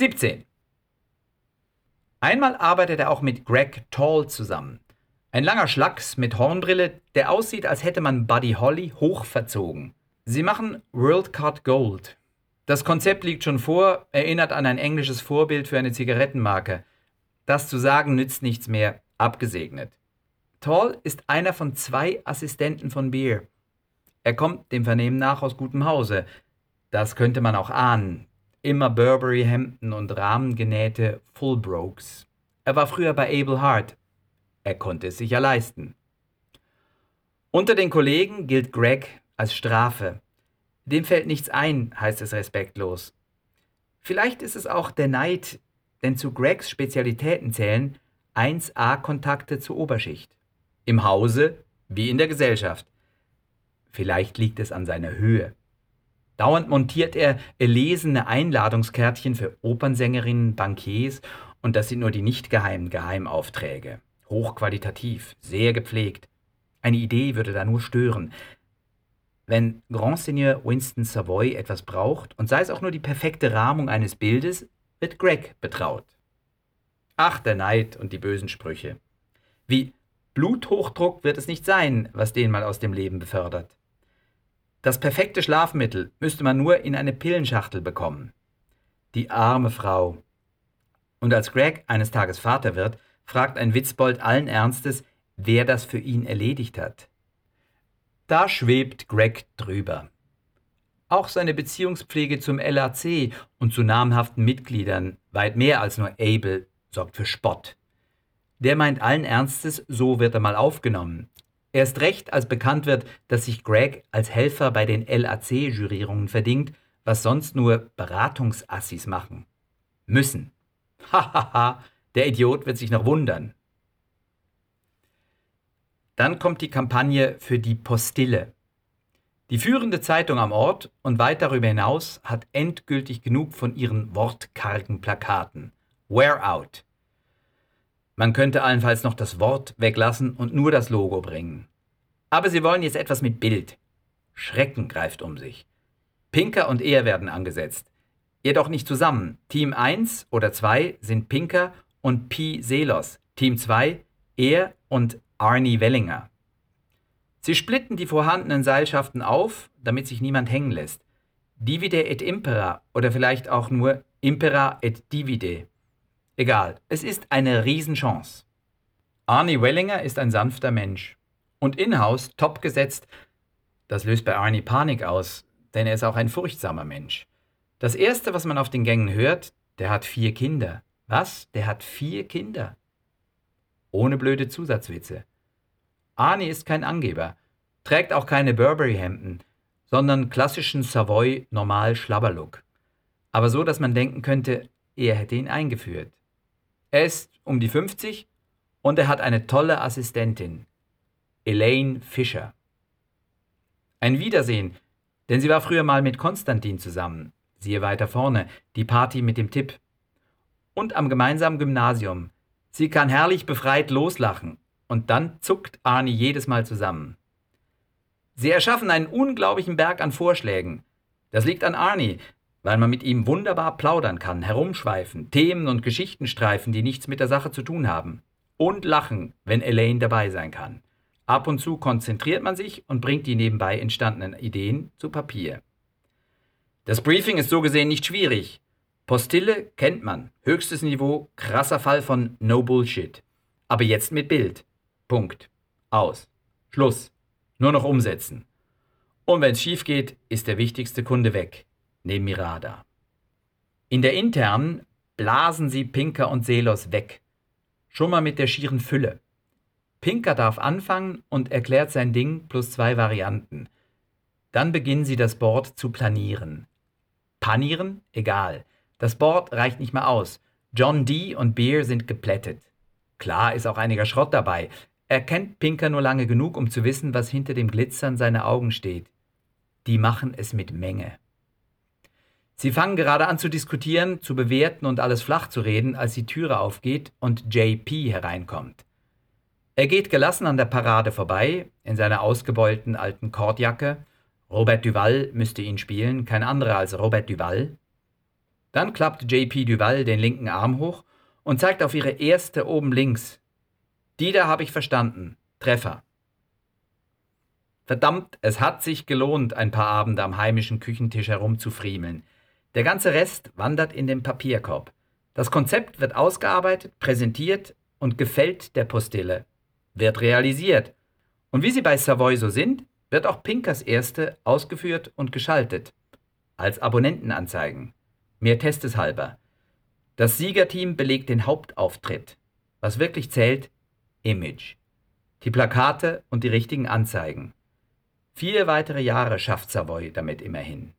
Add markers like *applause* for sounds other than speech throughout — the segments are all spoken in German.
17. Einmal arbeitet er auch mit Greg Tall zusammen. Ein langer Schlacks mit Hornbrille, der aussieht, als hätte man Buddy Holly hochverzogen. Sie machen World Card Gold. Das Konzept liegt schon vor, erinnert an ein englisches Vorbild für eine Zigarettenmarke. Das zu sagen nützt nichts mehr, abgesegnet. Tall ist einer von zwei Assistenten von Beer. Er kommt dem Vernehmen nach aus gutem Hause. Das könnte man auch ahnen. Immer Burberry-Hemden und rahmengenähte Fullbrokes. Er war früher bei Abel Hart. Er konnte es sich ja leisten. Unter den Kollegen gilt Greg als Strafe. Dem fällt nichts ein, heißt es respektlos. Vielleicht ist es auch der Neid, denn zu Gregs Spezialitäten zählen 1a-Kontakte zur Oberschicht. Im Hause wie in der Gesellschaft. Vielleicht liegt es an seiner Höhe. Dauernd montiert er erlesene Einladungskärtchen für Opernsängerinnen, Bankiers und das sind nur die nicht geheimen Geheimaufträge. Hochqualitativ, sehr gepflegt. Eine Idee würde da nur stören. Wenn Grand Seigneur Winston Savoy etwas braucht, und sei es auch nur die perfekte Rahmung eines Bildes, wird Greg betraut. Ach, der Neid und die bösen Sprüche. Wie Bluthochdruck wird es nicht sein, was den mal aus dem Leben befördert. Das perfekte Schlafmittel müsste man nur in eine Pillenschachtel bekommen. Die arme Frau. Und als Greg eines Tages Vater wird, fragt ein Witzbold allen Ernstes, wer das für ihn erledigt hat. Da schwebt Greg drüber. Auch seine Beziehungspflege zum LAC und zu namhaften Mitgliedern, weit mehr als nur Abel, sorgt für Spott. Der meint allen Ernstes, so wird er mal aufgenommen. Erst recht, als bekannt wird, dass sich Greg als Helfer bei den LAC-Jurierungen verdingt, was sonst nur Beratungsassis machen. Müssen. *laughs* Hahaha, der Idiot wird sich noch wundern. Dann kommt die Kampagne für die Postille. Die führende Zeitung am Ort und weit darüber hinaus hat endgültig genug von ihren wortkargen Plakaten. Wear out. Man könnte allenfalls noch das Wort weglassen und nur das Logo bringen. Aber sie wollen jetzt etwas mit Bild. Schrecken greift um sich. Pinker und er werden angesetzt. Jedoch nicht zusammen. Team 1 oder 2 sind Pinker und Pi Selos. Team 2 er und Arnie Wellinger. Sie splitten die vorhandenen Seilschaften auf, damit sich niemand hängen lässt. Divide et impera oder vielleicht auch nur impera et divide. Egal, es ist eine Riesenchance. Arnie Wellinger ist ein sanfter Mensch. Und in-house top gesetzt, das löst bei Arnie Panik aus, denn er ist auch ein furchtsamer Mensch. Das Erste, was man auf den Gängen hört, der hat vier Kinder. Was? Der hat vier Kinder. Ohne blöde Zusatzwitze. Arnie ist kein Angeber, trägt auch keine Burberry-Hemden, sondern klassischen Savoy normal Schlabberlook. Aber so, dass man denken könnte, er hätte ihn eingeführt. Er ist um die 50 und er hat eine tolle Assistentin, Elaine Fischer. Ein Wiedersehen, denn sie war früher mal mit Konstantin zusammen, siehe weiter vorne, die Party mit dem Tipp. Und am gemeinsamen Gymnasium. Sie kann herrlich befreit loslachen und dann zuckt Arnie jedes Mal zusammen. Sie erschaffen einen unglaublichen Berg an Vorschlägen. Das liegt an Arnie, weil man mit ihm wunderbar plaudern kann, herumschweifen, Themen und Geschichten streifen, die nichts mit der Sache zu tun haben. Und lachen, wenn Elaine dabei sein kann. Ab und zu konzentriert man sich und bringt die nebenbei entstandenen Ideen zu Papier. Das Briefing ist so gesehen nicht schwierig. Postille kennt man, höchstes Niveau, krasser Fall von No Bullshit. Aber jetzt mit Bild. Punkt. Aus. Schluss. Nur noch umsetzen. Und wenn es schief geht, ist der wichtigste Kunde weg neben Mirada. In der internen blasen sie Pinker und Selos weg. Schon mal mit der schieren Fülle. Pinker darf anfangen und erklärt sein Ding plus zwei Varianten. Dann beginnen sie das Board zu planieren. Panieren? Egal. Das Board reicht nicht mehr aus. John D. und Beer sind geplättet. Klar ist auch einiger Schrott dabei. Er kennt Pinker nur lange genug, um zu wissen, was hinter dem Glitzern seiner Augen steht. Die machen es mit Menge. Sie fangen gerade an zu diskutieren, zu bewerten und alles flach zu reden, als die Türe aufgeht und JP hereinkommt. Er geht gelassen an der Parade vorbei, in seiner ausgebeulten alten Kordjacke. Robert Duval müsste ihn spielen, kein anderer als Robert Duval. Dann klappt JP Duval den linken Arm hoch und zeigt auf ihre erste oben links. Die da habe ich verstanden. Treffer. Verdammt, es hat sich gelohnt, ein paar Abende am heimischen Küchentisch herumzufriemeln. Der ganze Rest wandert in den Papierkorb. Das Konzept wird ausgearbeitet, präsentiert und gefällt der Postille. Wird realisiert. Und wie sie bei Savoy so sind, wird auch Pinkers erste ausgeführt und geschaltet. Als Abonnentenanzeigen. Mehr testeshalber. Das Siegerteam belegt den Hauptauftritt. Was wirklich zählt, Image. Die Plakate und die richtigen Anzeigen. Vier weitere Jahre schafft Savoy damit immerhin.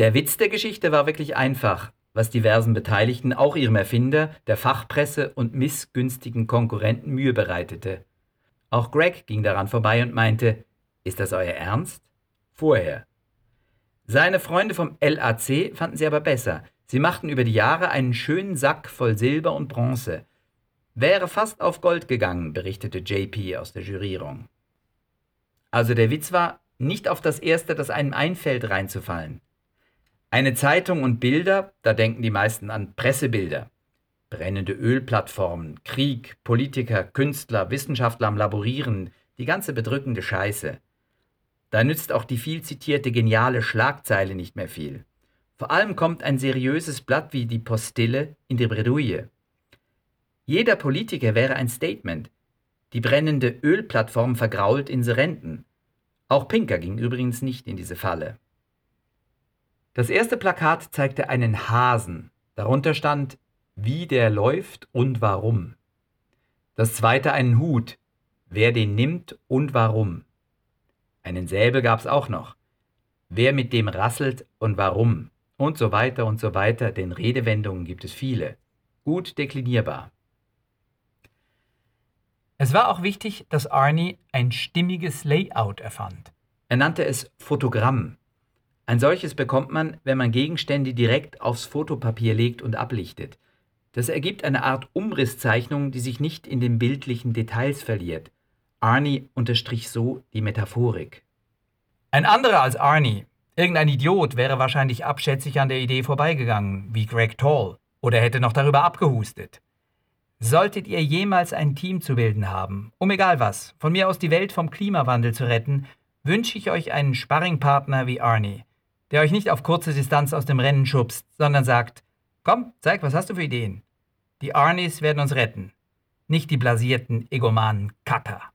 Der Witz der Geschichte war wirklich einfach, was diversen Beteiligten, auch ihrem Erfinder, der Fachpresse und missgünstigen Konkurrenten Mühe bereitete. Auch Greg ging daran vorbei und meinte, ist das euer Ernst? Vorher. Seine Freunde vom LAC fanden sie aber besser. Sie machten über die Jahre einen schönen Sack voll Silber und Bronze. Wäre fast auf Gold gegangen, berichtete JP aus der Jurierung. Also der Witz war, nicht auf das Erste, das einem einfällt, reinzufallen. Eine Zeitung und Bilder, da denken die meisten an Pressebilder. Brennende Ölplattformen, Krieg, Politiker, Künstler, Wissenschaftler am Laborieren, die ganze bedrückende Scheiße. Da nützt auch die viel zitierte geniale Schlagzeile nicht mehr viel. Vor allem kommt ein seriöses Blatt wie die Postille in die Bredouille. Jeder Politiker wäre ein Statement. Die brennende Ölplattform vergrault Inserenten. Auch Pinker ging übrigens nicht in diese Falle. Das erste Plakat zeigte einen Hasen. Darunter stand, wie der läuft und warum. Das zweite einen Hut, wer den nimmt und warum. Einen Säbel gab's auch noch. Wer mit dem rasselt und warum. Und so weiter und so weiter, denn Redewendungen gibt es viele. Gut deklinierbar. Es war auch wichtig, dass Arnie ein stimmiges Layout erfand. Er nannte es Fotogramm. Ein solches bekommt man, wenn man Gegenstände direkt aufs Fotopapier legt und ablichtet. Das ergibt eine Art Umrisszeichnung, die sich nicht in den bildlichen Details verliert. Arnie unterstrich so die Metaphorik. Ein anderer als Arnie, irgendein Idiot, wäre wahrscheinlich abschätzig an der Idee vorbeigegangen, wie Greg Tall, oder hätte noch darüber abgehustet. Solltet ihr jemals ein Team zu bilden haben, um egal was, von mir aus die Welt vom Klimawandel zu retten, wünsche ich euch einen Sparringpartner wie Arnie, der euch nicht auf kurze Distanz aus dem Rennen schubst, sondern sagt, komm, zeig, was hast du für Ideen? Die Arnies werden uns retten, nicht die blasierten, egomanen Kacker.